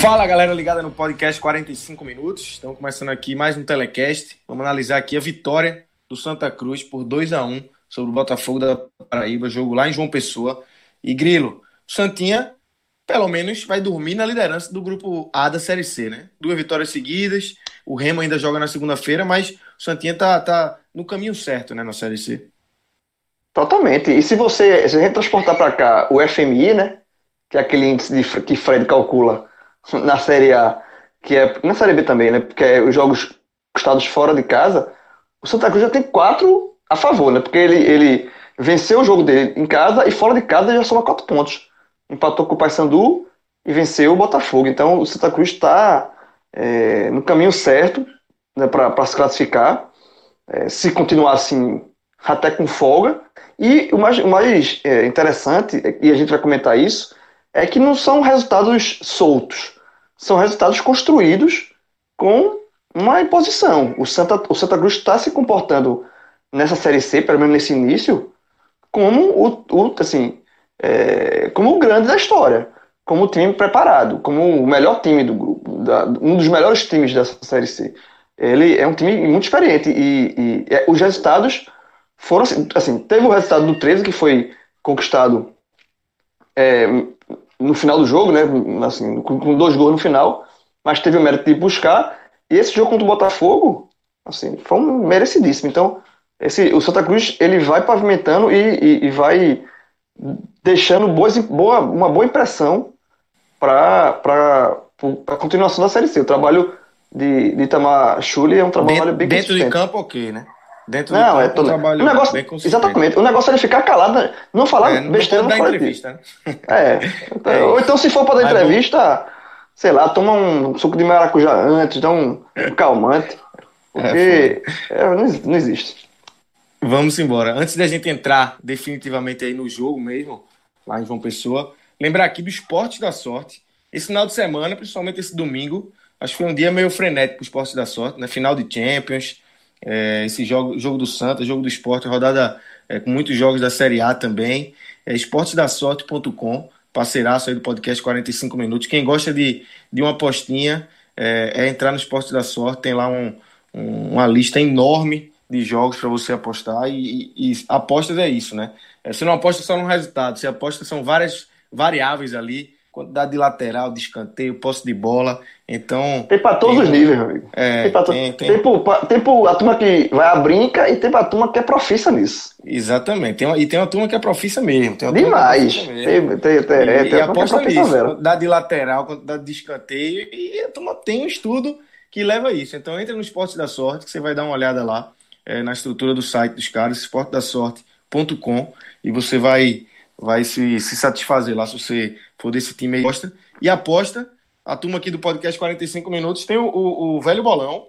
Fala galera ligada no podcast 45 minutos. Estamos começando aqui mais um telecast. Vamos analisar aqui a vitória do Santa Cruz por 2 a 1 sobre o Botafogo da Paraíba, jogo lá em João Pessoa. E Grilo, Santinha pelo menos vai dormir na liderança do grupo A da Série C, né? Duas vitórias seguidas. O Remo ainda joga na segunda-feira, mas o Santinha tá, tá no caminho certo, né, na Série C. Totalmente. E se você, se a gente transportar para cá o FMI, né, que é aquele índice de, que Fred calcula na Série A, que é na Série B também, né? Porque é os jogos estados fora de casa, o Santa Cruz já tem quatro a favor, né? Porque ele, ele venceu o jogo dele em casa e fora de casa já soma quatro pontos. Empatou com o Paysandu e venceu o Botafogo. Então o Santa Cruz está é, no caminho certo né, para se classificar. É, se continuar assim, até com folga. E o mais, o mais é, interessante, e a gente vai comentar isso, é que não são resultados soltos, são resultados construídos com uma imposição. O Santa, o Santa Cruz está se comportando nessa Série C, pelo menos nesse início, como o, o assim, é, como o grande da história, como o time preparado, como o melhor time do grupo, da, um dos melhores times dessa Série C. Ele é um time muito experiente e, e é, os resultados foram assim, assim, teve o resultado do 13 que foi conquistado é, no final do jogo, né? Assim, com, dois gols no final, mas teve o mérito de buscar. E esse jogo contra o Botafogo, assim, foi um merecidíssimo. Então, esse, o Santa Cruz ele vai pavimentando e, e, e vai deixando boas, boa, uma boa impressão para a continuação da Série C. O trabalho de, de Itamar Chuli é um trabalho dentro, bem Dentro de campo, ok, né? Dentro não, do é todo... trabalho o negócio, bem Exatamente. O negócio é ele ficar calado, não falar é, não besteira. Não dar entrevista, né? É. Então, é. Ou então, se for para dar entrevista, sei lá, toma um suco de maracujá antes, dá um, um calmante. Porque é, não, não existe. Vamos embora. Antes da gente entrar definitivamente aí no jogo mesmo, lá em João Pessoa, lembrar aqui do Esporte da Sorte. Esse final de semana, principalmente esse domingo, acho que foi um dia meio frenético pro Esporte da Sorte, né? Final de Champions, é, esse jogo, jogo do Santa, jogo do esporte, rodada é, com muitos jogos da Série A também. É esportesdasorte.com, parceiraço aí do podcast 45 Minutos. Quem gosta de, de uma apostinha é, é entrar no Esporte da Sorte, tem lá um, um, uma lista enorme de jogos para você apostar e, e, e, apostas é isso, né? É, você não aposta só no resultado, você aposta são várias variáveis ali quantidade de lateral, de escanteio, posse de bola. Então. Tem para todos tem, os níveis, meu amigo. É, tem, pra to... tem, tem... Tem, pro, tem pro, a turma que vai à brinca e tem pra turma que é profissa nisso. Exatamente. Tem uma, e tem uma turma que é profissa mesmo. Demais. É mesmo. Tem, tem, tem, e, é, tem e aposta nisso. Quantidade de lateral, quantidade de escanteio. E a turma tem um estudo que leva a isso. Então entra no Esporte da Sorte, que você vai dar uma olhada lá é, na estrutura do site dos caras, esportedasorte.com, e você vai vai se, se satisfazer lá se você for desse time aí. Aposta. E aposta, a turma aqui do podcast 45 Minutos tem o, o, o, velho bolão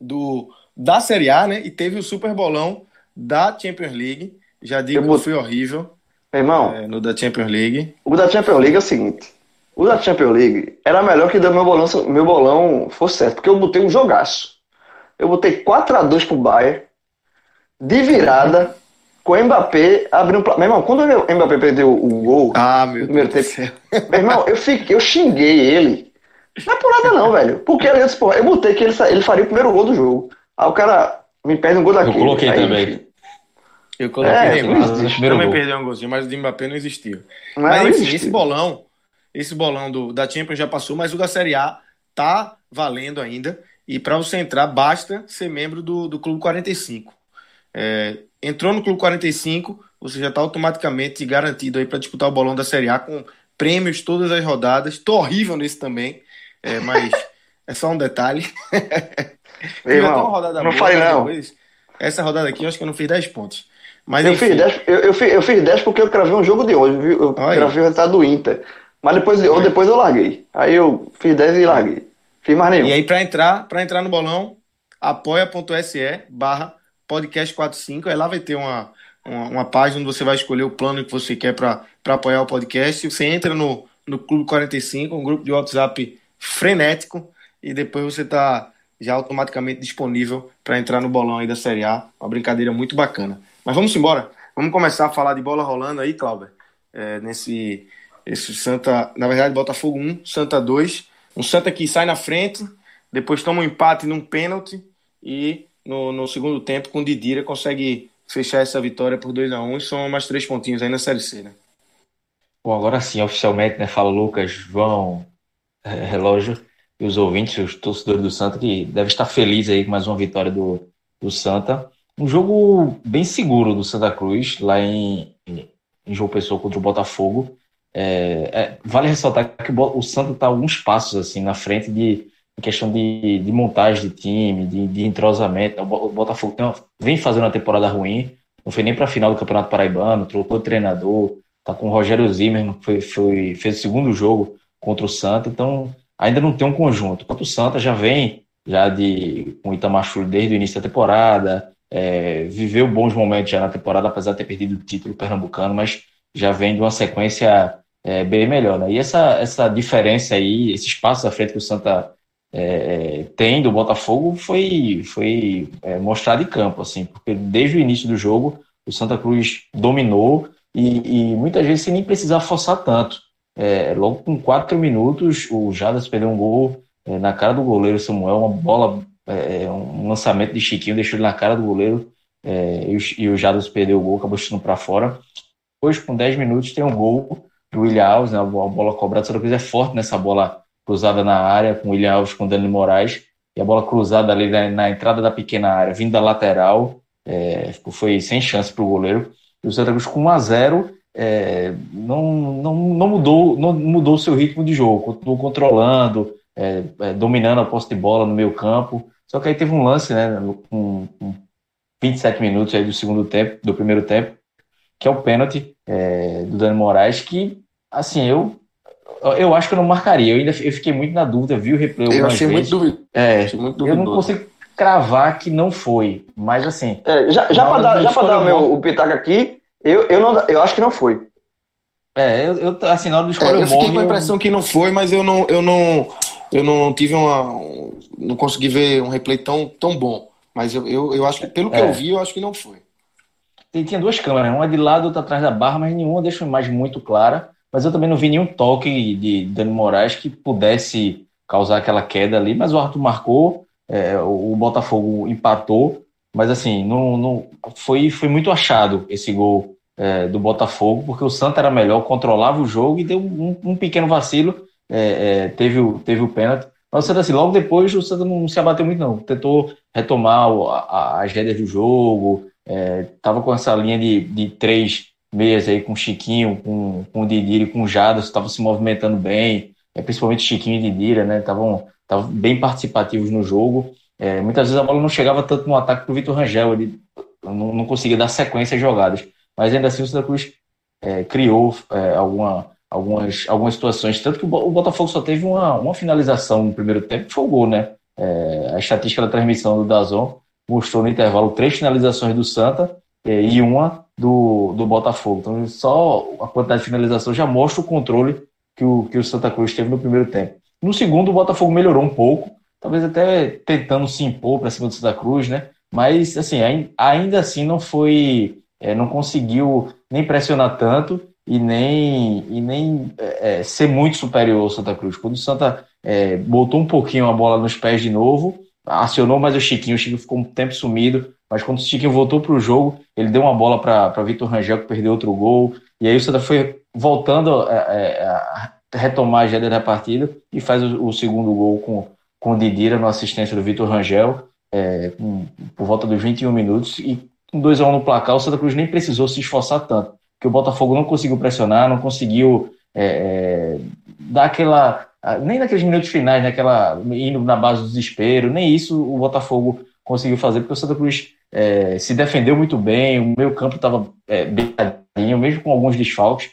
do, da Série A, né? E teve o super bolão da Champions League. Já digo Eu que foi horrível. Irmão, é, no da Champions League. O da Champions League é o seguinte. O da Champions League era melhor que o meu bolão, meu bolão fosse certo, porque eu botei um jogaço. Eu botei 4x2 pro Bayern, de virada com o Mbappé abrindo. Meu irmão, quando o Mbappé perdeu o gol ah, meu primeiro Deus tempo, meu irmão, eu, fiquei, eu xinguei ele. Não é por nada, não, velho. Porque eu, disse, porra, eu botei que ele, ele faria o primeiro gol do jogo. Aí o cara me perde um gol daquele. Eu coloquei aí, também. Eu coloquei é, Neymar. Também perdeu um golzinho, mas o Mbappé não existiu. Não, mas enfim, existiu. esse bolão, esse bolão do, da Champions já passou, mas o da Série A tá valendo ainda. E para você entrar, basta ser membro do, do Clube 45. É, entrou no Clube 45, você já está automaticamente garantido aí para disputar o bolão da Série A com prêmios todas as rodadas. Tô horrível nesse também, é, mas é só um detalhe. Ei, irmão, não fale não. Depois. Essa rodada aqui eu acho que eu não fiz 10 pontos. Mas, eu, fiz 10, eu, eu, fiz, eu fiz 10 porque eu cravei um jogo de hoje, viu? Eu Olha. cravei o resultado do Inter. Mas depois, eu, depois eu larguei. Aí eu fiz 10 e larguei. Fiz mais nenhum. E aí, para entrar, pra entrar no bolão, apoia.se barra podcast 45. Aí lá vai ter uma, uma, uma, página onde você vai escolher o plano que você quer para apoiar o podcast. Você entra no, no Clube 45, um grupo de WhatsApp frenético, e depois você está já automaticamente disponível para entrar no bolão aí da Série A. Uma brincadeira muito bacana. Mas vamos embora. Vamos começar a falar de bola rolando aí, Cláudio. É, nesse esse Santa, na verdade, Botafogo 1, Santa 2. Um Santa que sai na frente, depois toma um empate num pênalti e no, no segundo tempo, com Didira, consegue fechar essa vitória por 2 a 1 um, e são mais três pontinhos aí na Série C, né? Bom, agora sim, oficialmente, né? Fala Lucas, João, é, Relógio e os ouvintes, os torcedores do Santa, que devem estar felizes aí com mais uma vitória do, do Santa. Um jogo bem seguro do Santa Cruz, lá em, em João Pessoa contra o Botafogo. É, é, vale ressaltar que o, o Santa está alguns passos assim na frente de questão de, de montagem de time, de, de entrosamento. O Botafogo tem, vem fazendo uma temporada ruim, não foi nem para a final do Campeonato Paraibano, trocou o treinador, tá com o Rogério Zimmermann, foi, foi, fez o segundo jogo contra o Santa, então ainda não tem um conjunto. Enquanto o Santa já vem já de com o Itamar desde o início da temporada, é, viveu bons momentos já na temporada, apesar de ter perdido o título pernambucano, mas já vem de uma sequência é, bem melhor. Né? E essa, essa diferença aí, esse espaço à frente que o Santa é, tem do Botafogo foi, foi é, mostrado campo, assim, porque desde o início do jogo o Santa Cruz dominou e, e muitas vezes sem nem precisar forçar tanto. É, logo com quatro minutos, o Jadas perdeu um gol é, na cara do goleiro Samuel, uma bola, é, um lançamento de Chiquinho deixou ele na cara do goleiro é, e, o, e o Jadas perdeu o gol, acabou chutando para fora. Depois, com 10 minutos, tem um gol do William Alves, né, a bola cobrada. O Santa Cruz é forte nessa bola cruzada na área, com o William Alves com o Dani Moraes. E a bola cruzada ali na, na entrada da pequena área, vindo da lateral, é, foi sem chance para o goleiro. E o Santa Cruz com 1 a 0 é, não, não, não mudou não mudou seu ritmo de jogo, continuou controlando, é, é, dominando a posse de bola no meio campo. Só que aí teve um lance, né, com, com 27 minutos aí do segundo tempo, do primeiro tempo, que é o pênalti é, do Dani Moraes, que, assim, eu eu acho que eu não marcaria. Eu ainda eu fiquei muito na dúvida, vi o replay Eu achei muito, duvido. é, achei muito duvidoso. Eu não consigo cravar que não foi, mas assim... É, já já para dar, já dar o meu o pitaco aqui, eu, eu, não, eu acho que não foi. É, eu, eu assim, na hora do escolher é, eu fiquei com a impressão eu... que não foi, mas eu não, eu não, eu não tive uma... Não consegui ver um replay tão, tão bom. Mas eu, eu, eu acho que, pelo que é. eu vi, eu acho que não foi. Tinha duas câmeras, uma de lado, outra atrás da barra, mas nenhuma deixa uma imagem muito clara mas eu também não vi nenhum toque de Dani Moraes que pudesse causar aquela queda ali, mas o Arthur marcou, é, o Botafogo empatou, mas assim, não, não foi, foi muito achado esse gol é, do Botafogo, porque o Santa era melhor, controlava o jogo e deu um, um pequeno vacilo, é, é teve, o, teve o pênalti. Mas assim, logo depois o Santa não se abateu muito, não. Tentou retomar as rédeas do jogo, estava é, com essa linha de, de três meias aí com Chiquinho, com, com Didira e com Jadas, estavam se movimentando bem, é, principalmente Chiquinho e Didira, né? Estavam bem participativos no jogo. É, muitas vezes a bola não chegava tanto no ataque para o Vitor Rangel, ele não, não, conseguia dar sequência às jogadas. Mas ainda assim o Santa Cruz é, criou é, alguma, algumas, algumas situações. Tanto que o Botafogo só teve uma, uma finalização no primeiro tempo, que foi o gol, né? É, a estatística da transmissão do Dazon mostrou no intervalo três finalizações do Santa é, e uma do, do Botafogo. Então, só a quantidade de finalização já mostra o controle que o, que o Santa Cruz teve no primeiro tempo. No segundo, o Botafogo melhorou um pouco, talvez até tentando se impor para cima do Santa Cruz, né? Mas, assim, ainda assim não foi. É, não conseguiu nem pressionar tanto e nem, e nem é, é ser muito superior ao Santa Cruz. Quando o Santa é, botou um pouquinho a bola nos pés de novo, acionou mais o Chiquinho, o Chiquinho ficou um tempo sumido, mas quando o Chiquinho voltou para o jogo, ele deu uma bola para Vitor Rangel, que perdeu outro gol. E aí o Santa foi voltando a, a, a retomar a agenda da partida e faz o, o, segundo gol com, com o Didira na assistência do Vitor Rangel, é, com, por volta dos 21 minutos. E um 2x1 no placar, o Santa Cruz nem precisou se esforçar tanto, porque o Botafogo não conseguiu pressionar, não conseguiu é, é, dar aquela. Nem naqueles minutos finais, naquela, indo na base do desespero, nem isso o Botafogo conseguiu fazer, porque o Santa Cruz é, se defendeu muito bem, o meio campo estava é, bem mesmo com alguns desfalques,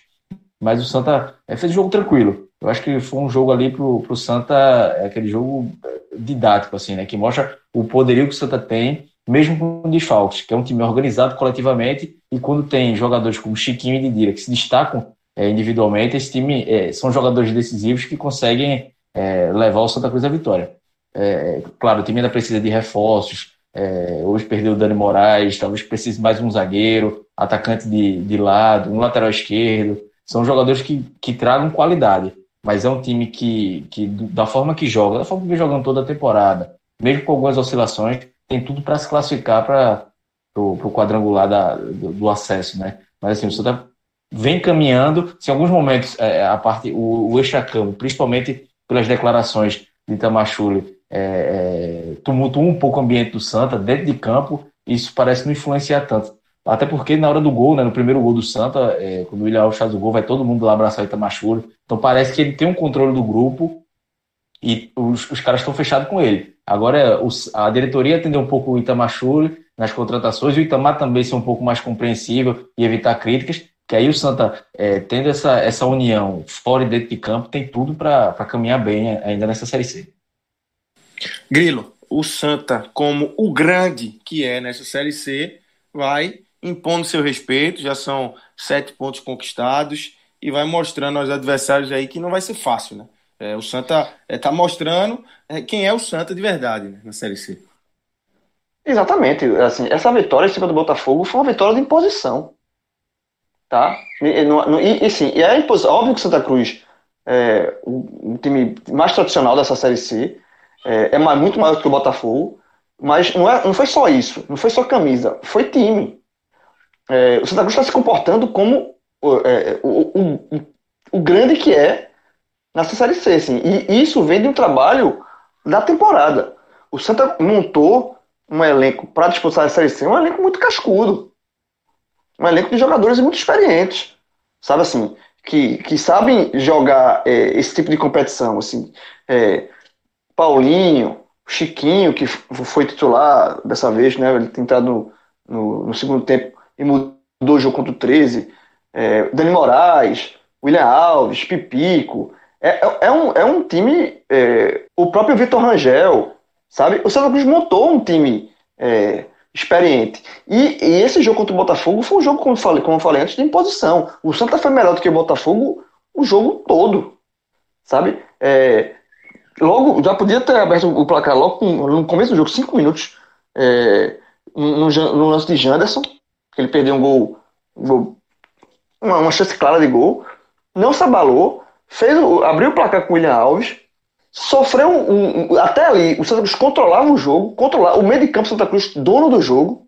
mas o Santa é, fez um jogo tranquilo. Eu acho que foi um jogo ali pro, pro Santa, é aquele jogo didático, assim, né? Que mostra o poderio que o Santa tem, mesmo com desfalques, que é um time organizado coletivamente, e quando tem jogadores como Chiquinho e Didira que se destacam é, individualmente, esse time é, são jogadores decisivos que conseguem é, levar o Santa Cruz à vitória. É, claro, o time ainda precisa de reforços. É, hoje perdeu o Dani Moraes, talvez precise mais um zagueiro, atacante de, de lado, um lateral esquerdo. São jogadores que, que tragam qualidade mas é um time que, que da forma que joga, da forma que vem jogando toda a temporada, mesmo com algumas oscilações, tem tudo para se classificar para o quadrangular da, do, do, acesso, né? Mas assim, o Santa vem caminhando, se em alguns momentos é, a parte, o, o extracampo, principalmente pelas declarações de Tamachule, é, é, um pouco o ambiente do Santa dentro de campo, isso parece não influenciar tanto. Até porque na hora do gol, né, no primeiro gol do Santa, é, quando o William Alves faz o gol, vai todo mundo lá abraçar o Itamachule. Então parece que ele tem um controle do grupo e os, os caras estão fechados com ele. Agora os, a diretoria atender um pouco o Itamachule nas contratações e o Itamar também ser um pouco mais compreensível e evitar críticas, que aí o Santa, é, tendo essa, essa união fora e dentro de campo, tem tudo para caminhar bem ainda nessa Série C. Grilo, o Santa, como o grande que é nessa Série C, vai impondo seu respeito, já são sete pontos conquistados e vai mostrando aos adversários aí que não vai ser fácil, né? É, o Santa está é, tá mostrando é, quem é o Santa de verdade né, na Série C. Exatamente. Assim, essa vitória em cima do Botafogo foi uma vitória de imposição. Tá? E, e, e, sim, é imposição. Óbvio que Santa Cruz é o, time mais tradicional dessa Série C. É, é muito maior que o Botafogo. Mas não, é, não foi só isso. Não foi só camisa. Foi time é, o Santa Cruz está se comportando como é, o, o, o, grande que é nessa Série C. Assim. E isso vem de um trabalho da temporada. O Santa montou um elenco para disputar a Série C, um elenco muito cascudo. Um elenco de jogadores muito experientes. Sabe assim? Que, que sabem jogar é, esse tipo de competição. Assim. É, Paulinho, Chiquinho, que foi titular dessa vez, né? Ele tem entrado no, no, no segundo tempo e mudou o jogo contra o 13. É, Dani Moraes, William Alves, Pipico. É, é, é um, é um time. É, o próprio Vitor Rangel, sabe? O Santa Cruz montou um time é, experiente. E, e, esse jogo contra o Botafogo foi um jogo, como falei, como eu falei antes, de imposição. O Santa foi melhor do que o Botafogo o jogo todo. Sabe? É, logo, já podia ter aberto o placar logo no começo do jogo, cinco minutos, é, no, no lance de Janderson ele perdeu um gol, um gol uma, uma, chance clara de gol, não se abalou, fez, abriu o placar com o William Alves, sofreu um, um, até ali, o Santa Cruz controlava o jogo, controlava, o meio de campo Santa Cruz, dono do jogo,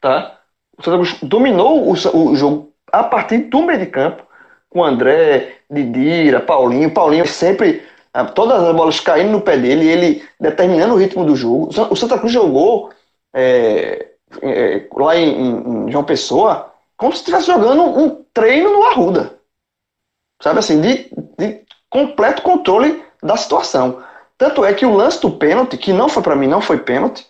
tá? O Santa Cruz dominou o, o jogo a partir do meio de campo, com André, Didira, Paulinho, Paulinho sempre todas as bolas caindo no pé dele, ele determinando o ritmo do jogo. O Santa Cruz jogou é, é, lá em, em, João Pessoa como se estivesse jogando um treino no Arruda. Sabe assim, de, de completo controle da situação. Tanto é que o lance do pênalti, que não foi para mim, não foi pênalti,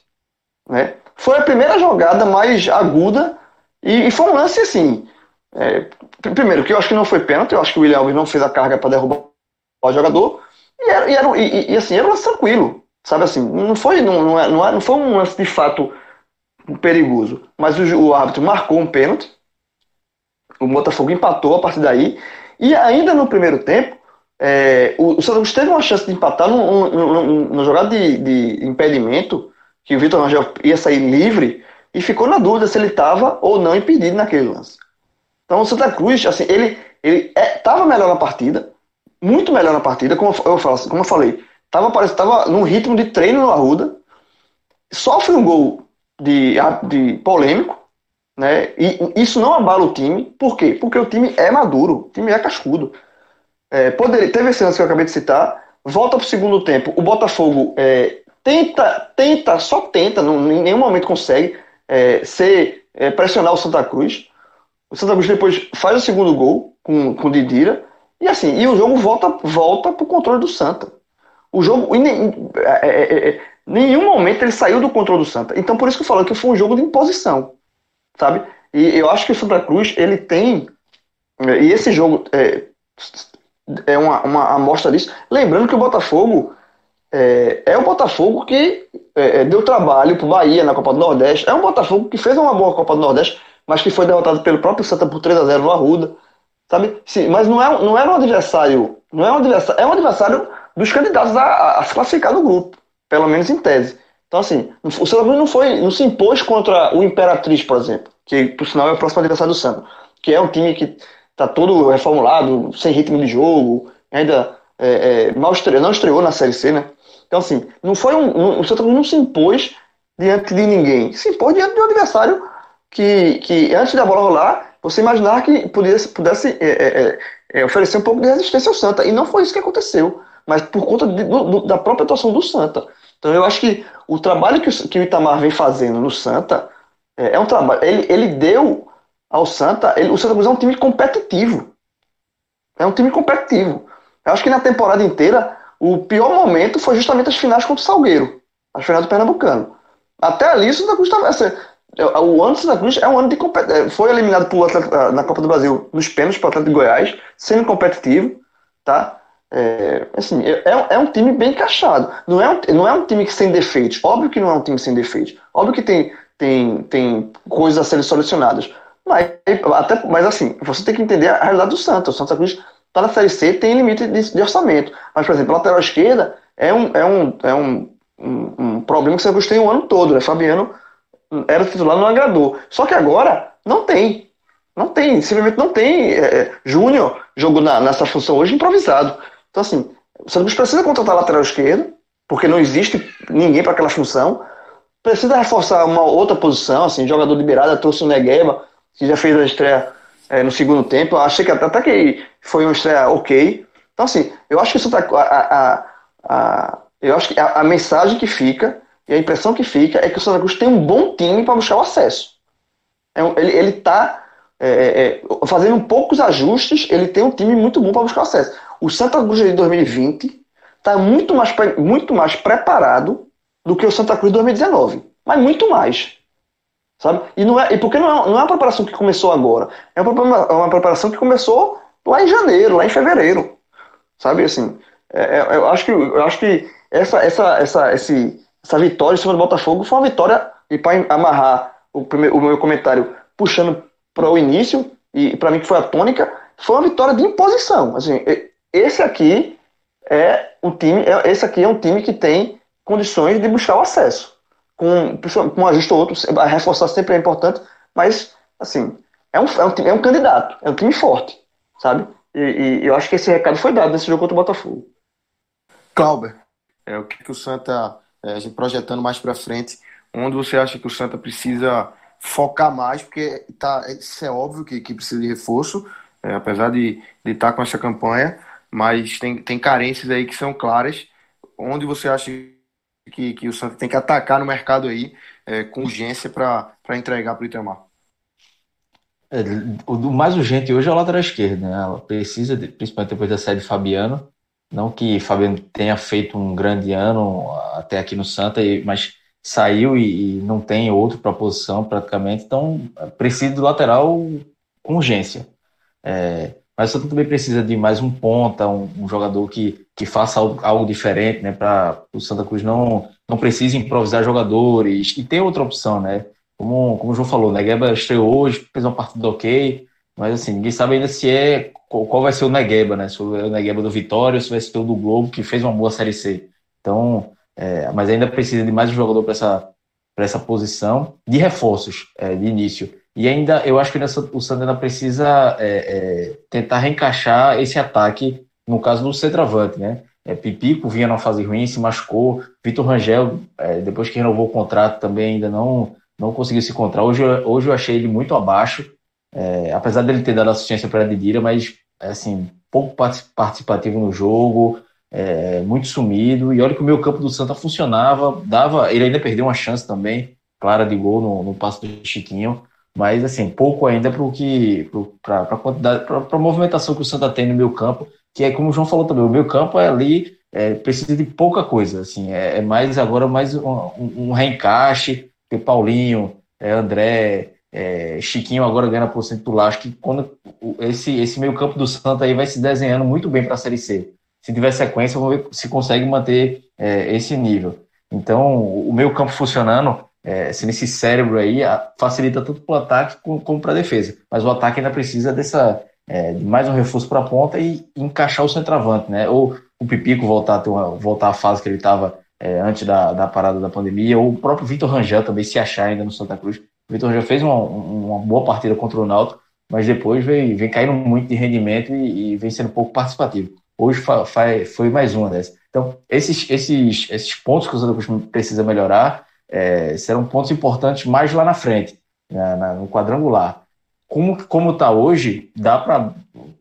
né? Foi a primeira jogada mais aguda e, e foi um lance assim. É, primeiro, que eu acho que não foi pênalti, eu acho que o William Alves não fez a carga para derrubar o jogador. E, era, e, era, e, e, assim, era um lance tranquilo. Sabe assim, não foi, não, não, não, não foi um lance de fato perigoso. Mas o, o árbitro marcou um pênalti. O Botafogo empatou a partir daí. E ainda no primeiro tempo, é, o, o Santa teve uma chance de empatar no jogada de, de, impedimento, que o Vitor Rangel ia sair livre, e ficou na dúvida se ele estava ou não impedido naquele lance. Então o Santa Cruz, assim, ele estava é, melhor na partida, muito melhor na partida, como eu, falo, como eu falei, estava tava num ritmo de treino no Arruda, sofre um gol de, de polêmico, né? E isso não abala o time. Por quê? Porque o time é maduro, o time é cascudo. É, poderia, teve esse lance que eu acabei de citar, volta para o segundo tempo. O Botafogo é, tenta, tenta, só tenta, não, em nenhum momento consegue é, ser é, pressionar o Santa Cruz. O Santa Cruz depois faz o segundo gol com, com o Didira. E assim, e o jogo volta, volta pro controle do Santa. O jogo, em, em, é, é, é, nenhum momento ele saiu do controle do Santa. Então por isso que eu falo que foi um jogo de imposição, sabe? E eu acho que o Santa Cruz, ele tem, e esse jogo é, uma, uma amostra disso. Lembrando que o Botafogo é, é o Botafogo que é, é deu trabalho para o Bahia na Copa do Nordeste. É um Botafogo que fez uma boa Copa do Nordeste, mas que foi derrotado pelo próprio Santa por 3 a 0 no Arruda. Sabe? Sim, mas não é, não era um adversário. Não é um adversário, é um adversário dos candidatos a, a se classificar no grupo, pelo menos em tese. Então, assim, o Santa Cruz não, foi, não se impôs contra o Imperatriz, por exemplo, que por sinal é o próximo adversário do Santa, que é um time que está todo reformulado, sem ritmo de jogo, ainda é, é, mal estreou, não estreou na Série C, né? Então, assim, não foi um, o Santa Cruz não se impôs diante de ninguém, se impôs diante de um adversário que, que antes da bola rolar, você imaginar que pudesse, pudesse é, é, é, é, oferecer um pouco de resistência ao Santa, e não foi isso que aconteceu, mas por conta de, do, da própria atuação do Santa. Então, eu acho que o trabalho que o, que o Itamar vem fazendo no Santa é, um trabalho, ele, ele deu ao Santa, ele, o Santa Cruz é um time competitivo. É um time competitivo. Eu acho que na temporada inteira, o pior momento foi justamente as finais contra o Salgueiro, as finais do Pernambucano. Até ali, o Santa Cruz estava. Assim, o ano do Santa Cruz é um ano de. É, foi eliminado por Atleta, na Copa do Brasil nos pênaltis para o Atlético de Goiás, sendo competitivo, tá? É, assim, é, é, um time bem encaixado. Não é, um, não é um time que sem defeitos. Óbvio que não é um time sem defeitos. Óbvio que tem, tem, tem coisas a serem solucionadas. Mas, até, mas assim, você tem que entender a realidade do Santos. O Santa Cruz está na Série C, tem limite de, de, orçamento. Mas, por exemplo, a lateral esquerda é um, é um, é um, um, um problema que o Santa tem o ano todo. Né? Fabiano era titular, não agradou. Só que agora não tem. Não tem, simplesmente não tem. É, é Júnior jogou na, nessa função hoje improvisado. Então, assim, o Cruz precisa contratar lateral esquerdo, porque não existe ninguém para aquela função. Precisa reforçar uma outra posição, assim, jogador liberado, trouxe o Negueba, que já fez a estreia é, no segundo tempo. Eu achei que até que foi uma estreia ok. Então, assim, eu acho que isso tá, a, a, a, eu acho que a, a, mensagem que fica e a impressão que fica é que o Santa Cruz tem um bom time para buscar o acesso. É, ele está é, é, é, fazendo poucos ajustes, ele tem um time muito bom para buscar o acesso. O Santa Cruz de 2020 está muito mais, muito mais preparado do que o Santa Cruz de 2019. Mas muito mais. Sabe? E, não é, e porque não é, não é uma preparação que começou agora. É uma, é uma preparação que começou lá em janeiro, lá em fevereiro. Sabe assim? É, é, eu, acho que, eu acho que essa, essa, essa, esse, essa vitória em cima do Botafogo foi uma vitória, e para amarrar o, primeiro, o meu comentário puxando para o início, e para mim que foi a tônica, foi uma vitória de imposição. Assim, esse aqui é um time, é, esse aqui é um time que tem condições de buscar o acesso com, com um ajuste ou outro, reforçar sempre é importante, mas, assim, é um, é um, é um candidato, é um time forte, sabe? E, e, eu acho que esse recado foi dado nesse jogo contra o Botafogo. Clauber, é o que, que o Santa, é, a gente projetando mais para frente, onde você acha que o Santa precisa focar mais, porque tá, isso é óbvio que, que precisa de reforço, é, apesar de estar tá com essa campanha, mas tem, tem carências aí que são claras. Onde você acha que, que o Santa tem que atacar no mercado aí é, com urgência para entregar para o Itamar. É, o mais urgente hoje é o lateral esquerdo, né? Ela precisa, de, principalmente depois da saída de Fabiano, não que Fabiano tenha feito um grande ano até aqui no Santa, mas saiu e, e não tem outro para a posição praticamente, então precisa do lateral com urgência. É, mas o Santa também precisa de mais um ponta, um, um jogador que, que faça algo, algo diferente, né? Para o Santa Cruz não, não precise improvisar jogadores. E tem outra opção, né? Como, como o João falou, né? Negueba estreou hoje, fez uma partida ok, mas assim, ninguém sabe ainda se é qual, qual vai ser o Negueba, né? Se é o Negueba do Vitória ou se vai ser o do Globo, que fez uma boa Série C. Então, é, mas ainda precisa de mais um jogador para essa, essa posição, de reforços é, de início. E ainda, eu acho que o ainda precisa é, é, tentar reencaixar esse ataque, no caso do centroavante, né? É, Pipico vinha numa fase ruim, se machucou. Vitor Rangel, é, depois que renovou o contrato, também ainda não, não conseguiu se encontrar. Hoje, hoje eu achei ele muito abaixo, é, apesar dele ter dado assistência para a Didira, mas assim, pouco participativo no jogo, é, muito sumido. E olha que o meu campo do Santa funcionava, dava. Ele ainda perdeu uma chance também, clara de gol no, no passo do Chiquinho mas assim, pouco ainda para a quantidade, para a movimentação que o Santa tem no meu campo, que é como o João falou também, o meu campo é ali é, precisa de pouca coisa, assim, é, é mais agora mais um, um reencaixe, porque Paulinho, é, André, é, Chiquinho agora ganha por cento do Acho que quando esse, esse meio campo do Santa aí vai se desenhando muito bem para a Série C. Se tiver sequência, vamos ver se consegue manter é, esse nível. Então, o meio campo funcionando, é, sendo cérebro aí, facilita tanto para o ataque como, para a defesa. Mas o ataque ainda precisa dessa, é, de mais um reforço para a ponta e encaixar o centroavante, né? Ou o Pipico voltar a, ter uma, voltar à fase que ele estava é, antes da, da parada da pandemia, ou o próprio Vitor Rangel também se achar ainda no Santa Cruz. O Vitor Rangel fez uma, uma boa partida contra o Náutico, mas depois vem, vem caindo muito de rendimento e, e vem sendo pouco participativo. Hoje foi mais uma dessas. Então, esses, esses, esses pontos que o Santa Cruz precisa melhorar é, serão pontos importantes mais lá na frente, né, na, no quadrangular. Como como está hoje, dá para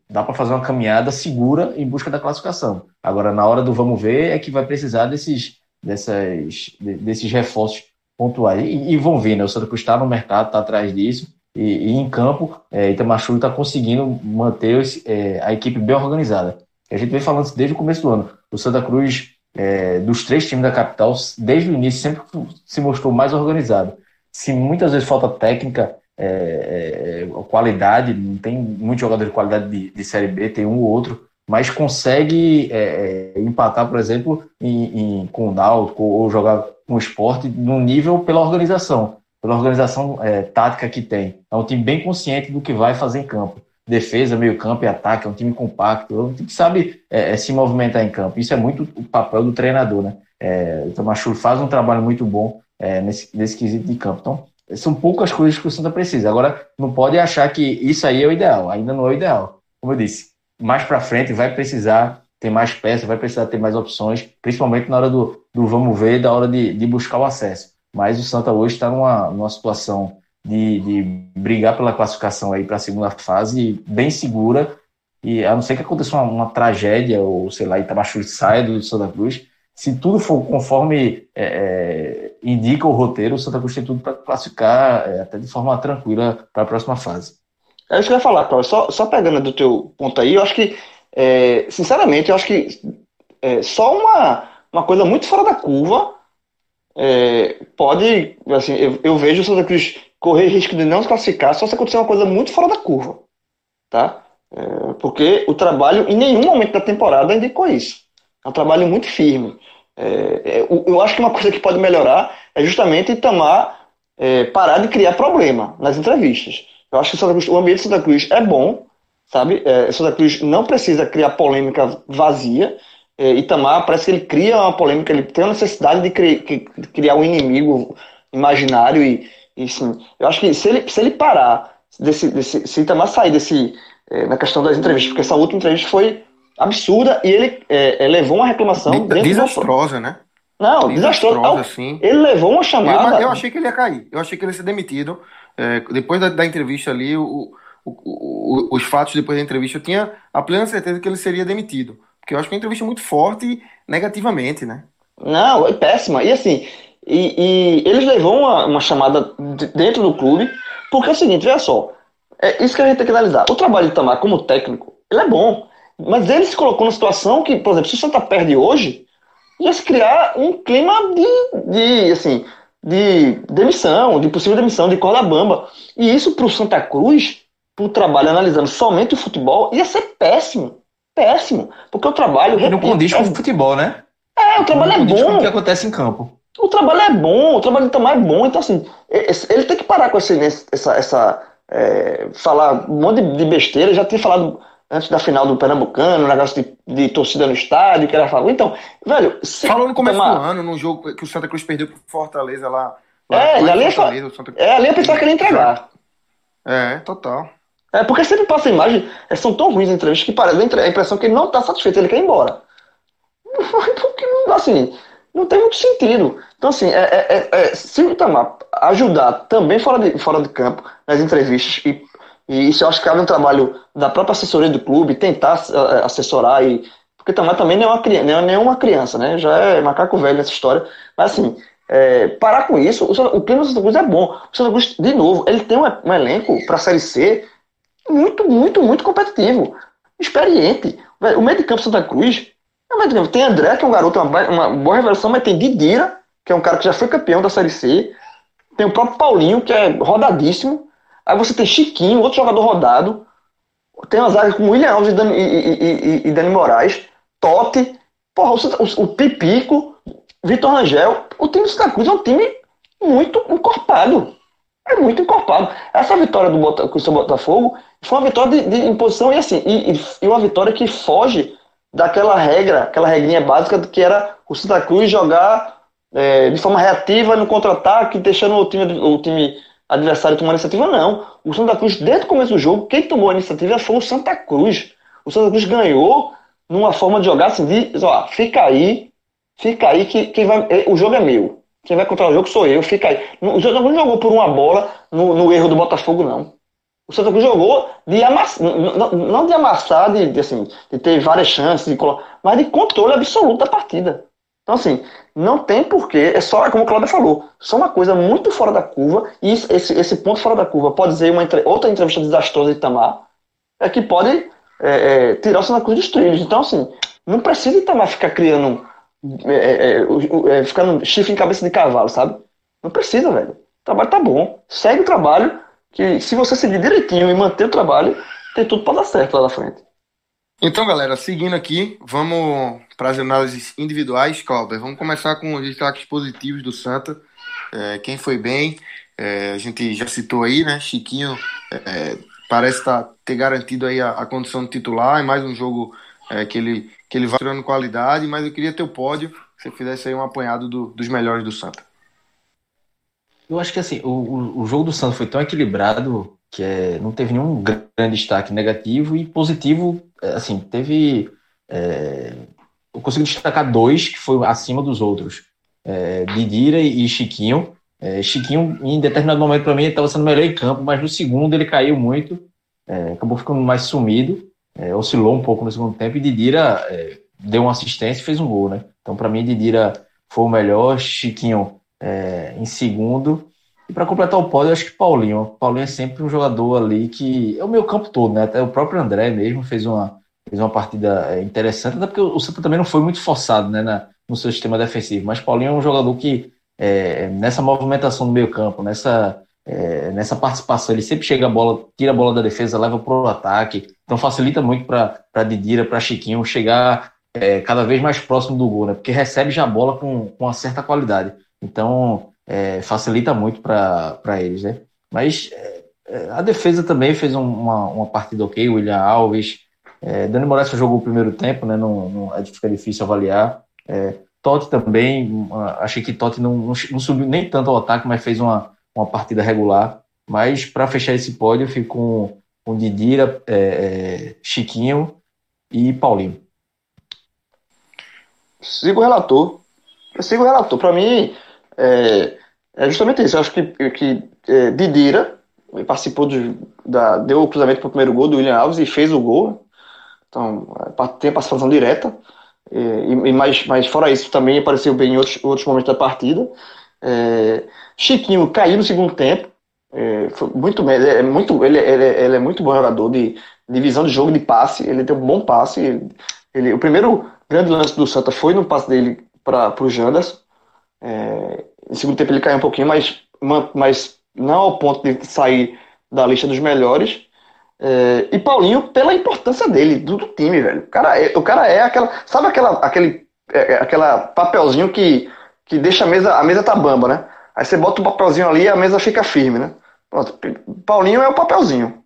dá para fazer uma caminhada segura em busca da classificação. Agora, na hora do vamos ver, é que vai precisar desses, dessas, desses reforços pontuais. E, e vão ver, né? O Santa Cruz está no mercado, está atrás disso. E, e, em campo, é, Itamachuru está conseguindo manter é, a equipe bem organizada. A gente vem falando isso desde o começo do ano. O Santa Cruz, é, dos três times da capital, desde o início, sempre se mostrou mais organizado. Se muitas vezes falta técnica, é, é, qualidade, não tem muito jogador de qualidade de, de Série B, tem um ou outro, mas consegue é, é, empatar, por exemplo, em, em, com o Náutico ou jogar com o esporte num nível pela organização, pela organização é, tática que tem. É um time bem consciente do que vai fazer em campo. Defesa, meio campo e ataque, é um time compacto, é um time que sabe é, se movimentar em campo. Isso é muito o papel do treinador, né? É, o Tamachur faz um trabalho muito bom nesse, nesse quesito de campo. Então, são poucas coisas que o Santa precisa. Agora, não pode achar que isso aí é o ideal. Ainda não é o ideal. Como eu disse, mais para frente vai precisar ter mais peças, vai precisar ter mais opções, principalmente na hora do, do vamos ver, da hora de, de buscar o acesso. Mas o Santa hoje está numa, numa situação de, de brigar pela classificação aí para a segunda fase bem segura. E a não ser que aconteça uma, uma tragédia, ou sei lá, Itamachuri saia do Santa Cruz, se tudo for conforme é, é, indica o roteiro, o Santa Cruz tem tudo para classificar é, até de forma tranquila para a próxima fase. É isso que eu ia falar, Cláudio. Só, só pegando do teu ponto aí, eu acho que, é, sinceramente, eu acho que é, só uma, uma coisa muito fora da curva é, pode, assim, eu, eu, vejo o Santa Cruz correr risco de não se classificar só se acontecer uma coisa muito fora da curva, tá? porque o trabalho, em nenhum momento da temporada, indicou isso. É um trabalho muito firme. É, é eu acho que uma coisa que pode melhorar é justamente Itamar é, parar de criar problema nas entrevistas. Eu acho que Cruz, o ambiente de Santa Cruz é bom, sabe? É, Santa Cruz não precisa criar polêmica vazia. É, Itamar parece que ele cria uma polêmica, ele tem a necessidade de, de criar um inimigo imaginário e, e sim, eu acho que se ele, se ele parar, desse, desse, se Itamar sair desse, é, na questão das entrevistas, porque essa última entrevista foi absurda e ele é, levou uma reclamação. Desastrosa, do... né? Não, desastrosa. desastrosa sim. Ele levou uma chamada. Eu, eu, achei que ele ia cair. Eu achei que ele ia ser demitido. É, depois da, da, entrevista ali, o, o, o, os fatos depois da entrevista, eu tinha a plena certeza que ele seria demitido. Porque eu acho que é uma entrevista muito forte negativamente, né? Não, é péssima. E assim, e, e eles levou uma, uma chamada dentro do clube, porque é o seguinte, veja só, é isso que a gente tem que analisar. O trabalho de Tamar como técnico, ele é bom. Mas ele se colocou numa situação que, por exemplo, se o Santa perde hoje, ia se criar um clima de, de assim, de demissão, de possível demissão, de corda bamba. E isso para o Santa Cruz, para o trabalho analisando somente o futebol, ia ser péssimo. Péssimo. Porque o trabalho. Repito, não condiz com o futebol, né? É, o trabalho não é bom. Com o que acontece em campo. O trabalho é bom, o trabalho do Tamar é bom. Então, assim, ele tem que parar com esse, essa. essa é, falar um monte de besteira. Já tinha falado antes da final do Pernambucano, negócio de, de torcida no estádio, que era favor. Então, velho. Falou no começo tomar... do ano, num jogo que o Santa Cruz perdeu pro Fortaleza lá. lá é, ali, é Fortaleza, Santa... é, ali a pessoa queria entregar. É, total. É, porque sempre passa a imagem, é, são tão ruins as entrevistas que parece a impressão que ele não está satisfeito, ele quer ir embora. Assim, não tem muito sentido. Então, assim, é, é, é, é se o Itamar ajudar também fora de, fora de campo, nas entrevistas, e e isso eu acho que cabe um trabalho da própria assessoria do clube, tentar uh, assessorar e. Porque também, também não é, uma, não é nenhuma criança, né? Já é macaco velho nessa história. Mas assim, é, parar com isso. O, o clima do Santa Cruz é bom. O Santa Cruz, de novo, ele tem um, um elenco para a Série C muito, muito, muito competitivo. Experiente. O meio de campo Santa Cruz. É tem André, que é um garoto, uma, uma boa revelação, mas tem Didira, que é um cara que já foi campeão da Série C. Tem o próprio Paulinho, que é rodadíssimo. Aí você tem Chiquinho, outro jogador rodado. Tem uma zaga com William Alves e Dani, e, e, e Dani Moraes. Totti. Porra, o, o, o Pipico, Vitor Rangel. O time do Santa Cruz é um time muito encorpado. É muito encorpado. Essa vitória do Botafogo foi uma vitória de, de imposição e assim, e, e, uma vitória que foge daquela regra, aquela regrinha básica que era o Santa Cruz jogar é, de forma reativa no contra-ataque, deixando o time, o time adversário tomar iniciativa. Não. O Santa Cruz, desde o começo do jogo, quem tomou a iniciativa foi o Santa Cruz. O Santa Cruz ganhou numa forma de jogar assim, de, ó, fica aí, fica aí que quem vai, o jogo é meu. Quem vai controlar o jogo sou eu, fica aí. O Santa Cruz não jogou por uma bola no, no erro do Botafogo, não. O Santa Cruz jogou de amassar, não, de amassar, de, de, assim, de ter várias chances, de mas de controle absoluto da partida. Então, assim, não tem porquê, é só, como o Cláudio falou, só uma coisa muito fora da curva, e esse, esse ponto fora da curva pode ser uma outra entrevista desastrosa de Itamar, é que pode é, é, tirar o Santa Cruz dos trilhos. Então, assim, não precisa Itamar ficar criando, é, é, é, é ficando chifre em cabeça de cavalo, sabe? Não precisa, velho. O trabalho tá bom. Segue o trabalho, que se você seguir direitinho e manter o trabalho, tem tudo para dar certo lá na frente. Então, galera, seguindo aqui, vamos para as análises individuais, Cláudio. Vamos começar com os destaques positivos do Santa. É, quem foi bem, é, a gente já citou aí, né? Chiquinho é, parece tá, ter garantido aí a, a, condição de titular, é mais um jogo é, que ele que ele vai tirando qualidade, mas eu queria ter o pódio, se você fizesse aí um apanhado do, dos melhores do Santa. Eu acho que assim, o, o jogo do Santos foi tão equilibrado que é, não teve nenhum grande destaque negativo e positivo, é, assim, teve. É, eu consigo destacar dois que foi acima dos outros: é, Didira e Chiquinho. É, Chiquinho, em determinado momento, para mim, estava sendo melhor em campo, mas no segundo ele caiu muito, é, acabou ficando mais sumido, é, oscilou um pouco no segundo tempo e Didira deu uma assistência e fez um gol, né? Então, para mim, Didira foi o melhor, Chiquinho é, em segundo. E para completar o pódio, eu acho que Paulinho. Paulinho é sempre um jogador ali que é o meu campo todo, né? Até o próprio André mesmo fez uma, fez uma partida é, interessante, até porque o Santa também não foi muito forçado né, na, no seu sistema defensivo. Mas Paulinho é um jogador que, é, nessa movimentação do meio campo, nessa, é, nessa participação, ele sempre chega a bola, tira a bola da defesa, leva para o ataque. Então facilita muito para Didira, para Chiquinho chegar é, cada vez mais próximo do gol, né? Porque recebe já a bola com, com uma certa qualidade. Então, é, facilita muito para eles, né? Mas é, é, a defesa também fez uma, uma partida ok, o William Alves. É, Dani Moraes jogou o primeiro tempo, né? Não, não, é, fica difícil avaliar. É, Totti também, achei que Totti não, não, subiu nem tanto ao ataque, mas fez uma, uma partida regular. Mas para fechar esse pódio, eu fico com, com Didira, é, é, Chiquinho e Paulinho. Sigo o relator. Sigo o relator. Para mim, é, é justamente isso. Eu acho que, que é, Didira participou de, da, deu o cruzamento para o primeiro gol do William Alves e fez o gol. Então, é, tem a participação direta. E, e mais, mais fora isso, também apareceu bem em outros, outros momentos da partida. É, Chiquinho caiu no segundo tempo. É, muito bem, ele é muito, ele, ele, ele, é muito bom jogador de, de visão de jogo, de passe. Ele tem um bom passe. Ele, ele, o primeiro grande lance do Santa foi no passe dele para o Janderson. É, no segundo tempo ele caiu um pouquinho, mas, mas não ao ponto de sair da lista dos melhores. É, e Paulinho, pela importância dele, do, do, time, velho. O cara é, o cara é aquela. Sabe aquela, aquele é, é, aquela papelzinho que, que deixa a mesa. A mesa tá bamba, né? Aí você bota o papelzinho ali e a mesa fica firme, né? Pronto. Paulinho é o papelzinho.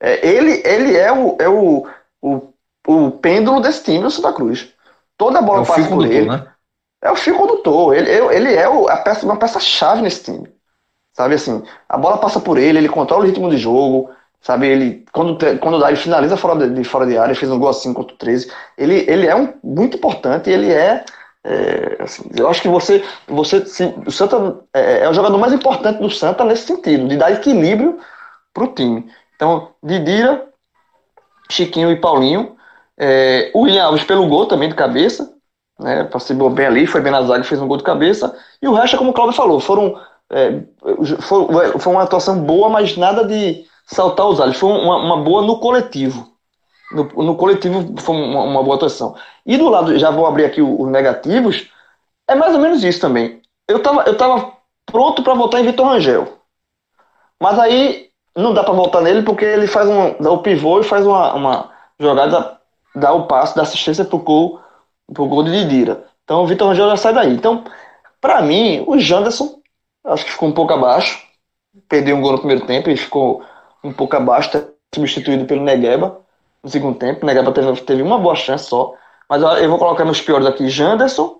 É, ele, ele é, o, é o, o, o pêndulo desse time do Santa Cruz. Toda a bola é passa por ele. Né? É o fio condutor. Ele, ele é o, a peça, uma peça-chave nesse time. Sabe assim, a bola passa por ele, ele controla o ritmo de jogo. Sabe, ele, quando, quando dá, ele finaliza fora de, fora de área, fez um gol assim contra o 13. Ele, ele é um, muito importante, ele é. é assim, eu acho que você. você o Santa é, é, o jogador mais importante do Santa nesse sentido, de dar equilíbrio para o time. Então, Didira, Chiquinho e Paulinho. É, o William Alves pelo gol também de cabeça. Né? Participou bem ali, foi bem na zaga, fez um gol de cabeça. E o resto, como o Cláudio falou, foram. É, foi, foi uma atuação boa, mas nada de saltar os alhos. Foi uma, uma boa no coletivo. No, no coletivo foi uma, uma, boa atuação. E do lado, já vou abrir aqui os negativos, é mais ou menos isso também. Eu tava, eu tava pronto para votar em Vitor Rangel. Mas aí não dá para votar nele porque ele faz um. dá o pivô e faz uma, uma jogada, dá o passo, dá assistência pro gol, pro gol de Didira. Então o Vitor Rangel já sai daí. Então, para mim, o Janderson, acho que ficou um pouco abaixo. Perdeu um gol no primeiro tempo e ficou um pouco abaixo, tá substituído pelo Negueba no segundo tempo. O Negueba teve, teve uma boa chance só. Mas eu vou colocar nos piores aqui, Janderson.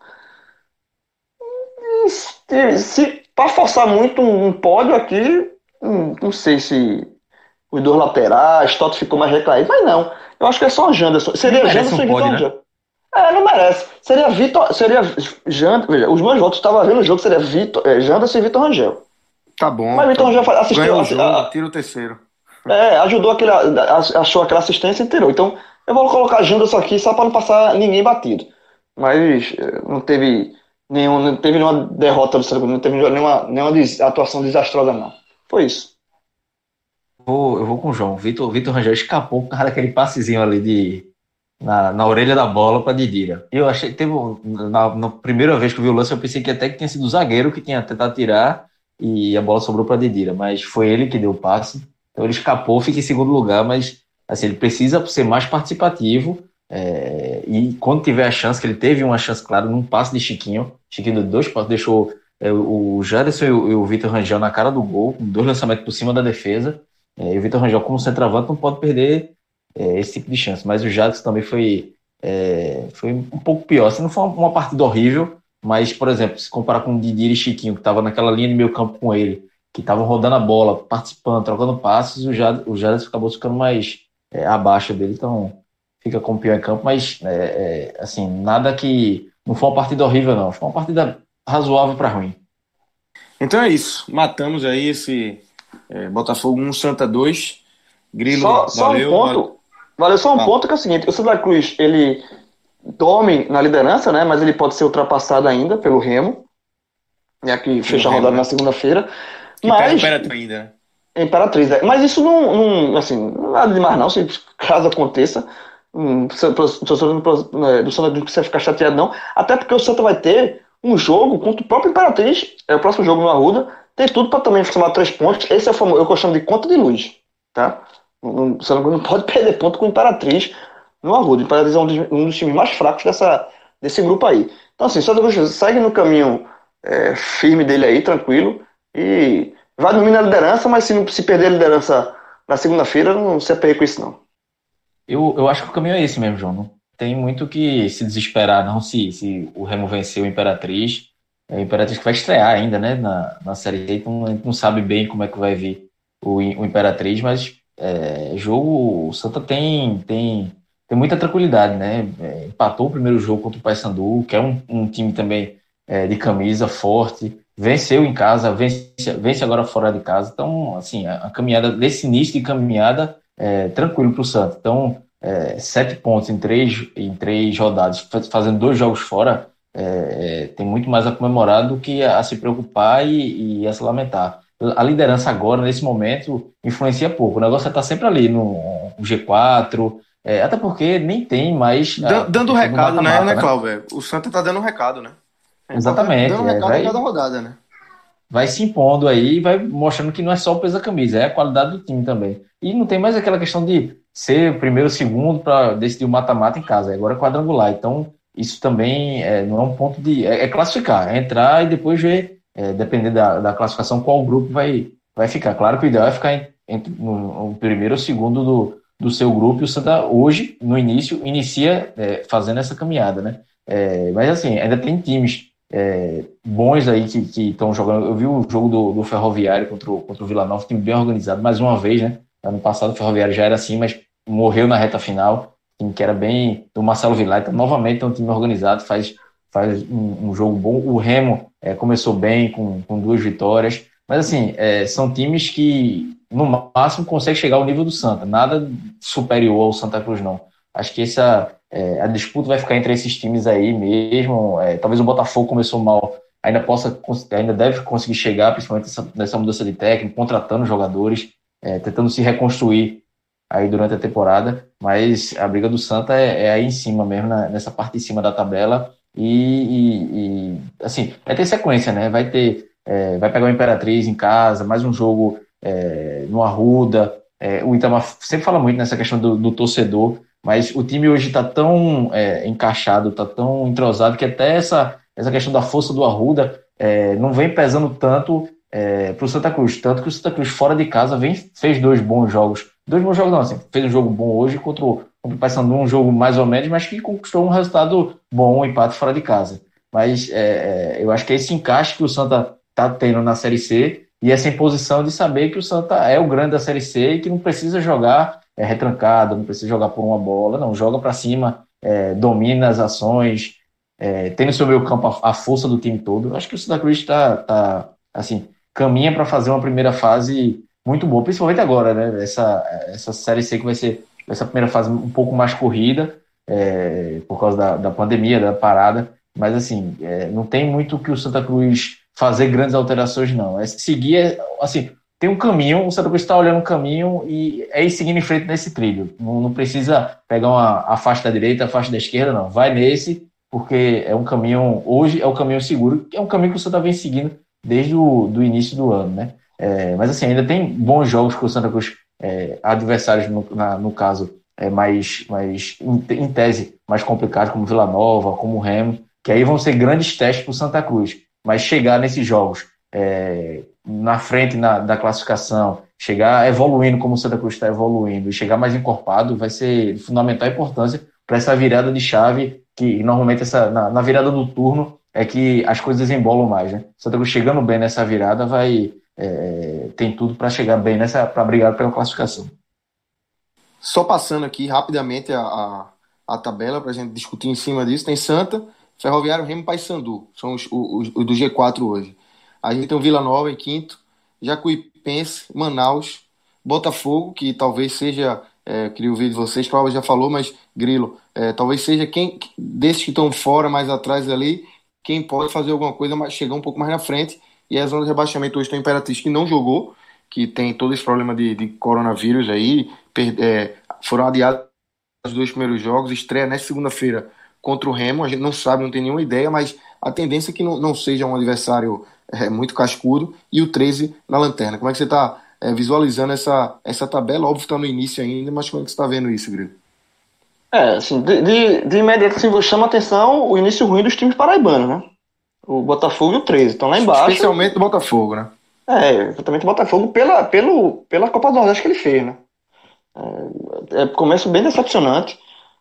Se, se para forçar muito um, pódio aqui, hum, não sei se os dois laterais, Toto ficou mais recaído, mas não. Eu acho que é só o Janderson. Seria Janderson um e Vitor né? É, não merece. Seria Vitor. Seria Janderson. Veja, os meus votos estavam vendo o jogo, seria Vitor, é, Janderson e Vitor Rangel. Tá bom. Mas Vitor tá Rangel assistiu. Ganhou o jogo, tira o terceiro. É, ajudou aquele. Achou aquela assistência e tirou. Então, eu vou colocar Janderson aqui só para não passar ninguém batido. Mas eh, não teve nenhum, não teve nenhuma derrota do Santa não teve nenhuma, nenhuma atuação desastrosa, não. Foi isso. Vou, eu vou com o João. Vitor, Vitor Rangel escapou por causa daquele passezinho ali de, na, na orelha da bola para Didira. Eu achei, teve na, na, primeira vez que eu vi o lance, eu pensei que até que tinha sido o zagueiro que tinha tentado tirar e a bola sobrou para Didira, mas foi ele que deu o passe. Então ele escapou, fica em segundo lugar, mas assim, ele precisa ser mais participativo. É, e quando tiver a chance, que ele teve uma chance, claro, num passe de Chiquinho, Chiquinho deu dois passos, deixou é, o Jaderson e o, o Vitor Rangel na cara do gol, dois lançamentos por cima da defesa. É, e o Vitor Rangel, como centroavante, não pode perder é, esse tipo de chance. Mas o Jaderson também foi, é, foi um pouco pior. Assim, não foi uma, uma partida horrível, mas, por exemplo, se comparar com o Didier e Chiquinho, que estava naquela linha de meio campo com ele, que estavam rodando a bola, participando, trocando passes, o Jaderson, o Jaderson acabou ficando mais é, abaixo dele, então fica como pior em campo, mas é, é, assim, nada que. Não foi uma partida horrível, não. Foi uma partida razoável para ruim. Então é isso. Matamos aí esse é, Botafogo 1, Santa 2. Grilo, só, só valeu. Um ponto, valeu só um ponto que é o seguinte: o Santa Cruz, ele dorme na liderança, né? Mas ele pode ser ultrapassado ainda pelo Remo. Né, que fecha a rodada né? na segunda-feira. Mas. Imperatriz ainda. Né? Imperatriz, é. Mas isso não, não, assim, nada demais não, se caso aconteça. Hum, né, do Santa não precisa ficar chateado, não. Até porque o Santa vai ter um jogo contra o próprio Imperatriz, é o próximo jogo no Arruda, tem tudo para também somar três pontos. Esse é o famoso, eu chamo de conta de luz, tá? O não pode perder ponto com o Imperatriz no Arruda. O Imperatriz é um dos, um dos times mais fracos dessa, desse grupo aí. Então, assim, o Santa Cruz segue no caminho é, firme dele aí, tranquilo. E vai dormir na liderança, mas se, se perder a liderança na segunda-feira, não se apegue com isso, não. Eu, eu acho que o caminho é esse mesmo, João. Não tem muito que se desesperar, não, se, se o Remo vencer o Imperatriz. É o Imperatriz que vai estrear ainda, né, na, na Série A, então a gente não sabe bem como é que vai vir o, o Imperatriz, mas é, jogo, o Santa tem, tem, tem muita tranquilidade, né? É, empatou o primeiro jogo contra o Paysandu, que é um, um time também é, de camisa forte, venceu em casa, vence, vence agora fora de casa. Então, assim, a, a caminhada desse início de caminhada é tranquilo para o Santos. Então, é, sete pontos em três, em três rodadas, fazendo dois jogos fora, é, é, tem muito mais a comemorar do que a, a se preocupar e, e, a se lamentar. A liderança agora, nesse momento, influencia pouco. O negócio está sempre ali no, no G4, é, até porque nem tem mais. dando recado, né, né, Cláudio? O Santos está dando recado, né? Exatamente. Dando recado é, vai, cada rodada, né? Vai se impondo aí e vai mostrando que não é só o peso da camisa, é a qualidade do time também. E não tem mais aquela questão de ser primeiro, segundo para decidir o mata-mata em casa, agora é quadrangular. Então, isso também é, não é um ponto de. É, é classificar, é entrar e depois ver, é, depender da, da classificação, qual grupo vai, vai ficar. Claro que o ideal é ficar entre, no primeiro ou segundo do, do seu grupo, e o Santa hoje, no início, inicia é, fazendo essa caminhada, né? É, mas assim, ainda tem times é, bons aí que estão jogando. Eu vi o jogo do, do Ferroviário contra o, contra o Vila Nova, time bem organizado, mais uma vez, né? Ano passado o Ferroviário já era assim, mas morreu na reta final, time que era bem do Marcelo Vilar. Então, novamente, é um time organizado, faz, faz um, um jogo bom. O Remo é, começou bem, com, com duas vitórias. Mas, assim, é, são times que, no máximo, conseguem chegar ao nível do Santa. Nada superior ao Santa Cruz, não. Acho que essa, é, a disputa vai ficar entre esses times aí mesmo. É, talvez o Botafogo começou mal, ainda possa, ainda deve conseguir chegar, principalmente nessa, nessa mudança de técnico, contratando jogadores, é, tentando se reconstruir aí durante a temporada. Mas a briga do Santa é, é aí em cima mesmo, na, nessa parte de cima da tabela. E, e, e, assim, vai ter sequência, né? Vai ter, é, vai pegar o Imperatriz em casa, mais um jogo é, no Arruda. É, o Itamar sempre fala muito nessa questão do, do torcedor, mas o time hoje está tão é, encaixado, está tão entrosado que até essa, essa questão da força do Arruda é, não vem pesando tanto é, para o Santa Cruz. Tanto que o Santa Cruz fora de casa vem, fez dois bons jogos. Dois bons jogos, não, assim, fez um jogo bom hoje contra o, o Paysandu, um jogo mais ou menos, mas que conquistou um resultado bom, um empate fora de casa. Mas é, é, eu acho que é esse encaixe que o Santa está tendo na Série C e essa imposição de saber que o Santa é o grande da Série C e que não precisa jogar é, retrancado, não precisa jogar por uma bola, não, joga para cima, é, domina as ações, é, tem no seu meio campo a, a, força do time todo. Acho que o Santa Cruz está, tá, assim, caminha para fazer uma primeira fase muito boa, principalmente agora, né? Essa, essa Série C que vai ser essa primeira fase um pouco mais corrida, é, por causa da, da pandemia, da parada, mas assim, é, não tem muito que o Santa Cruz fazer grandes alterações, não. É seguir, assim, tem um caminho, o Santa Cruz está olhando um caminho e é ir seguindo em frente nesse trilho. Não, não precisa pegar uma, a faixa da direita, a faixa da esquerda, não. Vai nesse, porque é um caminho, hoje é um caminho seguro, é um caminho que o Santa vem seguindo desde o do início do ano, né? É, mas assim, ainda tem bons jogos que o Santa Cruz, é, adversários no, na, no caso, é mais, mais em, tese, mais complicados, como Vila Nova, como Remo, que aí vão ser grandes testes para o Santa Cruz. Mas chegar nesses jogos é, na frente na, da classificação, chegar evoluindo como o Santa Cruz está evoluindo e chegar mais encorpado vai ser de fundamental importância para essa virada de chave que normalmente essa, na, na, virada do turno é que as coisas embolam mais, né? Santa Cruz chegando bem nessa virada vai é, tem tudo para chegar bem nessa para brigar pela classificação. Só passando aqui rapidamente a, a, a tabela para a gente discutir em cima disso, tem Santa, Ferroviário, Remo, Paysandu, são os, os, os do G4 hoje. A gente tem o Vila Nova em quinto, Jacuipense, Manaus, Botafogo, que talvez seja, é, queria ouvir de vocês, Cláudio já falou, mas Grilo, é, talvez seja quem desses que estão fora, mais atrás ali, quem pode fazer alguma coisa, mas chegar um pouco mais na frente. E a zona de rebaixamento hoje tem o Imperatriz que não jogou, que tem todo esse problema de, de coronavírus aí, per, é, foram adiados os dois primeiros jogos, estreia nesta segunda-feira contra o Remo, a gente não sabe, não tem nenhuma ideia, mas a tendência é que não, não seja um adversário é, muito cascudo, e o 13 na lanterna. Como é que você está é, visualizando essa, essa tabela? Óbvio que está no início ainda, mas como é que você está vendo isso, Grego? É, assim, de, de, de imediato assim, chama atenção o início ruim dos times paraibanos, né? O Botafogo e o 13 estão lá embaixo. Especialmente o Botafogo, né? É, exatamente o Botafogo pela, pelo, pela Copa do Nordeste que ele fez, né? É, é começo bem decepcionante.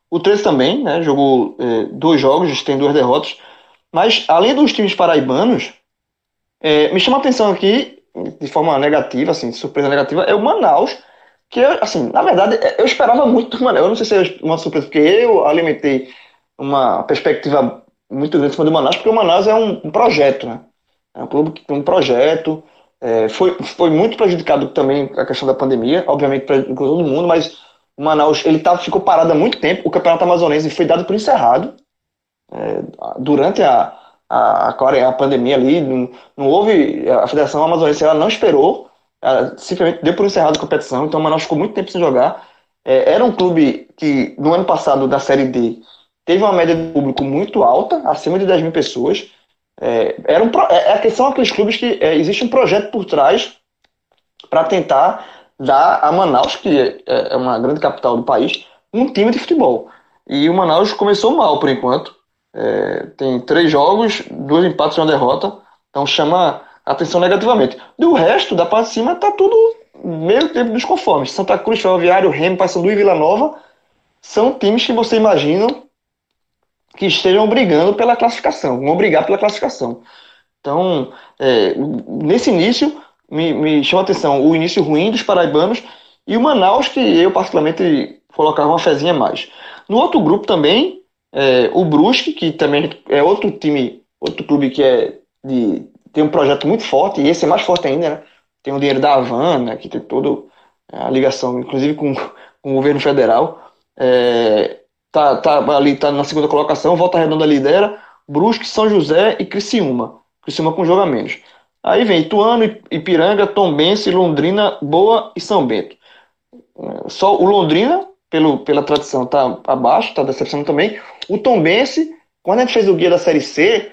O 13 também, né? Jogou é, dois jogos, tem duas derrotas. Mas, além dos times paraibanos, é, me chama a atenção aqui, de forma negativa, assim, surpresa negativa, é o Manaus, que, eu, assim, na verdade, é, eu esperava muito do Manaus. Eu não sei se é uma surpresa, porque eu alimentei uma perspectiva muito grande em cima do Manaus, porque o Manaus é um, um projeto, né? É um clube que tem um projeto, é, foi, foi muito prejudicado também a questão da pandemia, obviamente prejudicou todo mundo, mas o Manaus ele tá, ficou parado há muito tempo, o Campeonato Amazonense foi dado por encerrado é, durante a, a, a, a pandemia ali, não, não houve, a Federação Amazonense ela não esperou, ela simplesmente deu por encerrado a competição, então o Manaus ficou muito tempo sem jogar. É, era um clube que, no ano passado, da Série D, teve uma média de público muito alta, acima de 10 mil pessoas. É, era um, é, é, são aqueles clubes que é, existe um projeto por trás para tentar dar a Manaus, que é, é uma grande capital do país, um time de futebol. E o Manaus começou mal por enquanto. É, tem três jogos, dois empates e uma derrota. Então chama atenção negativamente. Do resto, da parte de cima, tá tudo meio tempo dos conformes. Santa Cruz, Ferroviário, Remo, Paysandu e Vila Nova são times que você imagina que estejam brigando pela classificação, vão brigar pela classificação. Então, é, nesse início, me, me chama atenção o início ruim dos paraibanos e o Manaus, que eu particularmente colocava uma fezinha mais. No outro grupo também, é, o Brusque, que também é outro time, outro clube que é de, tem um projeto muito forte, e esse é mais forte ainda, né? Tem o dinheiro da Havana, que tem toda a ligação, inclusive com, com o governo federal. É, tá, tá ali tá na segunda colocação, Volta Redonda lidera, Brusque, São José e Criciúma. Criciúma com jogo a menos. Aí vem Ituano, Ipiranga, Tombense, Londrina, Boa e São Bento. Só o Londrina, pelo, pela tradição, tá abaixo, tá decepcionando também. O Tombense, quando a gente fez o guia da Série C,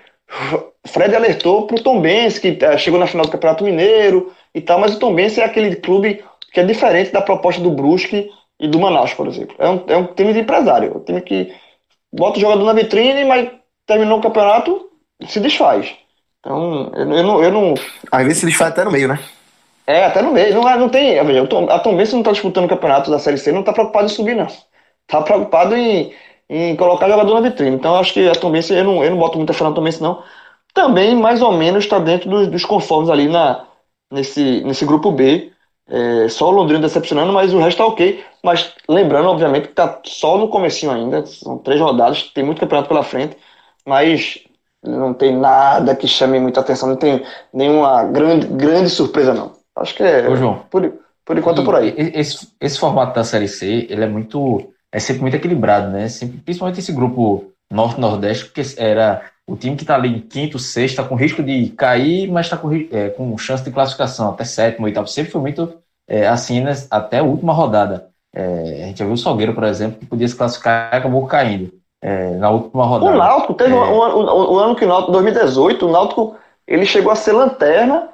Fred alertou pro Tombense, que eh, chegou na final do Campeonato Mineiro e tal, mas o Tombense é aquele clube que é diferente da proposta do Brusque e do Manaus, por exemplo. É um, é um time de empresário, um time que bota o jogador na vitrine, mas terminou o campeonato, se desfaz. Então, eu, eu, não, eu não. Às vezes se desfaz até no meio, né? É, até no meio. Não, é, não tem. Veja, a Tom Benz não está disputando o campeonato da Série C, não está preocupado em subir, não. Está preocupado em, em colocar jogador na vitrine. Então, acho que a Tom Benz, eu não, eu não boto muita fé na Tom Benz, não. Também, mais ou menos, está dentro dos, dos conformes ali na, nesse, nesse grupo B. É, só o Londrina decepcionando, mas o resto tá ok. Mas lembrando, obviamente, que tá só no comecinho ainda. São três rodadas, tem muito campeonato pela frente. Mas não tem nada que chame muita atenção, não tem nenhuma grande, grande surpresa, não. Acho que é. Ô, João, por, por enquanto é por aí. Esse, esse formato da Série C, ele é muito. É sempre muito equilibrado, né? Sempre, principalmente esse grupo Norte-Nordeste, porque era o time que está ali em quinto, sexto, está com risco de cair, mas está com, é, com chance de classificação até sétimo, oitavo. Sempre foi muito é, assim, né? até a última rodada. É, a gente já viu o Salgueiro, por exemplo, que podia se classificar e acabou caindo é, na última rodada. O Náutico teve um, um, um, ano que o Náutico, 2018, o Náutico ele chegou a ser lanterna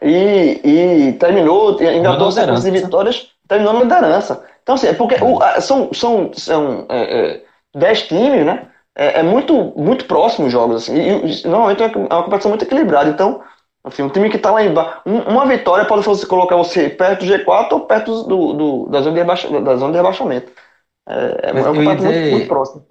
e, e terminou, engatou a sequência de vitórias, terminou na liderança. Então, assim, é porque o, são, são, são é, é, dez times, né? É, é, muito, muito próximo os jogos, assim, e, normalmente é uma competição muito equilibrada. Então, assim, um time que está lá embaixo, uma vitória pode você, colocar você perto do G4 ou perto do, do da, zona de rebaixa, da zona de rebaixamento. É, é um campeonato muito, muito próximo.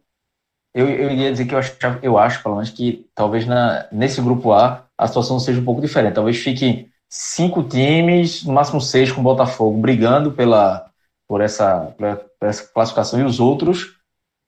Eu, eu ia dizer que eu, acho, eu acho, pelo menos, que talvez na, nesse grupo A a situação seja um pouco diferente. Talvez fiquem cinco times, no máximo seis com o Botafogo, brigando pela, por, essa, por essa classificação e os outros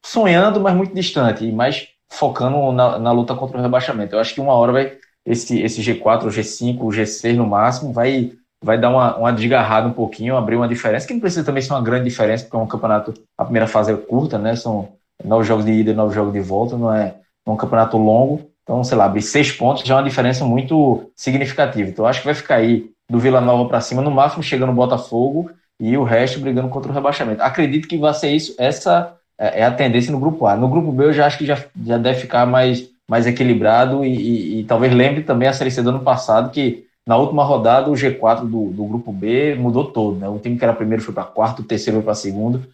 sonhando, mas muito distante, e mais focando na, na luta contra o rebaixamento. Eu acho que uma hora vai esse, esse G4, o G5, o G6 no máximo, vai, vai dar uma, uma desgarrada um pouquinho, abrir uma diferença, que não precisa também ser uma grande diferença, porque é um campeonato, a primeira fase é curta, né? São nove jogos de ida e nove jogos de volta, não é, é um campeonato longo. Então, sei lá, abrir seis pontos já é uma diferença muito significativa. Então, acho que vai ficar aí do Vila Nova para cima, no máximo chegando no Botafogo e o resto brigando contra o rebaixamento. Acredito que vai ser isso, essa é, é a tendência no grupo A. No grupo B, eu já acho que já, já deve ficar mais, mais equilibrado e, e, e talvez lembre também a Série C do ano passado, que na última rodada o G4 do, do grupo B mudou todo. Né? O time que era primeiro foi para quarto, o terceiro foi para segundo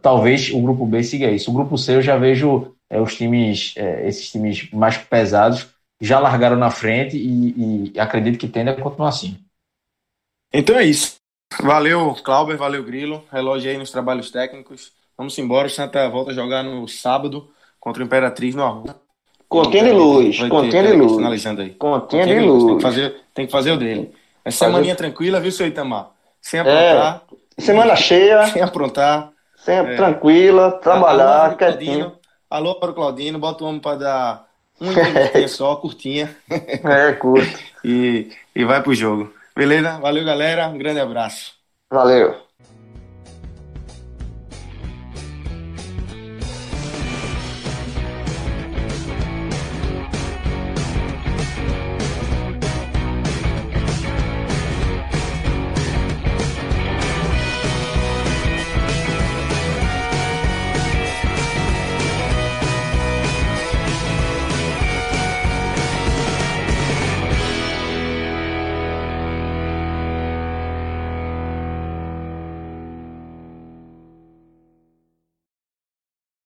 talvez o grupo B siga isso. O grupo C eu já vejo é, os times, é, esses times mais pesados já largaram na frente e, e acredito que tende a continuar assim. Então é isso. Valeu, Clauber, valeu, Grilo. Relógio aí nos trabalhos técnicos. Vamos embora. O Santa volta a jogar no sábado contra o Imperatriz no Arruda. Continha de luz, continha de luz. Finalizando aí. Continha de luz. Tem que fazer, tem que fazer o dele. Essa semaninha tranquila, viu, seu Itamar? Sem é, aprontar. É, semana cheia. Sem aprontar. Sempre é. tranquila, trabalhar, alô, quietinho. Alô para o Claudino, bota o homem para dar um minutinho só, curtinha. É, curto. e, e vai pro jogo. Beleza? Valeu, galera. Um grande abraço. Valeu.